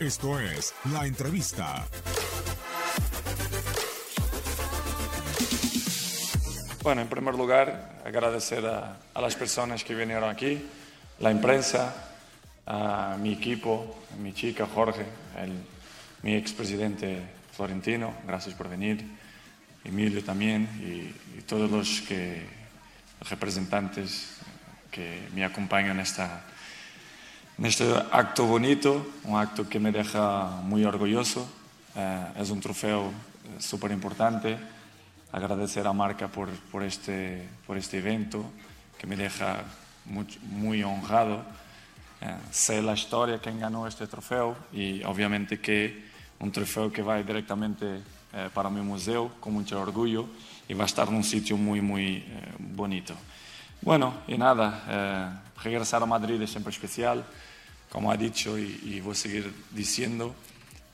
Esto es La Entrevista. Bueno, en primer lugar, agradecer a, a las personas que vinieron aquí, la imprensa, a mi equipo, a mi chica Jorge, el, mi expresidente Florentino, gracias por venir, Emilio también y, y todos los, que, los representantes que me acompañan en, esta, en este acto bonito, un acto que me deja muy orgulloso. Eh, es un trofeo súper importante. Agradecer a Marca por, este, por este evento, que me deja muy, honrado. Eh, sé la historia quien ganó este trofeo y obviamente que un trofeo que va directamente eh, para mi museo con mucho orgullo y va a estar en un sitio muy, muy eh, bonito. Bueno, y nada, eh, regresar a Madrid es siempre especial, como ha dicho y, voy a seguir diciendo,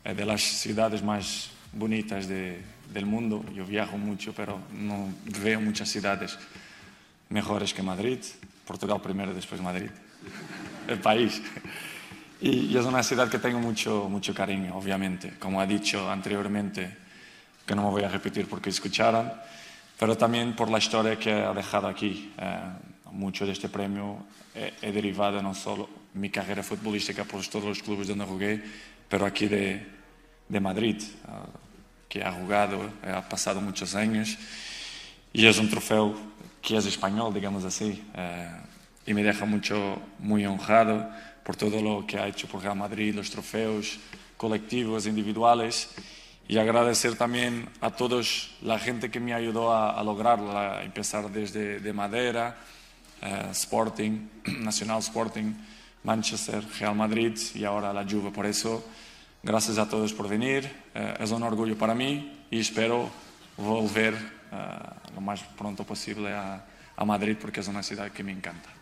eh, de las ciudades más bonitas de, del mundo. Yo viajo mucho, pero no veo muchas ciudades mejores que Madrid. Portugal primero, después Madrid, el país. Y, y es una ciudad que tengo mucho, mucho cariño, obviamente, como ha dicho anteriormente, que no me voy a repetir porque escucharan, pero también por la historia que ha dejado aquí. Eh, mucho de este premio he, he, derivado no solo mi carrera futbolística por todos los clubes donde jugué, pero aquí de, de Madrid, uh, que ha jugado, ha pasado muchos años, y es un trofeo que es español, digamos así, y me deja mucho, muy honrado por todo lo que ha hecho por Real Madrid, los trofeos colectivos, individuales, y agradecer también a todos la gente que me ayudó a, a lograrlo, a empezar desde de Madera, uh, Sporting, Nacional Sporting, Manchester, Real Madrid y ahora la Juve. Por eso, gracias a todos por venir, uh, es un orgullo para mí y espero volver uh, lo más pronto posible a, a Madrid porque es una ciudad que me encanta.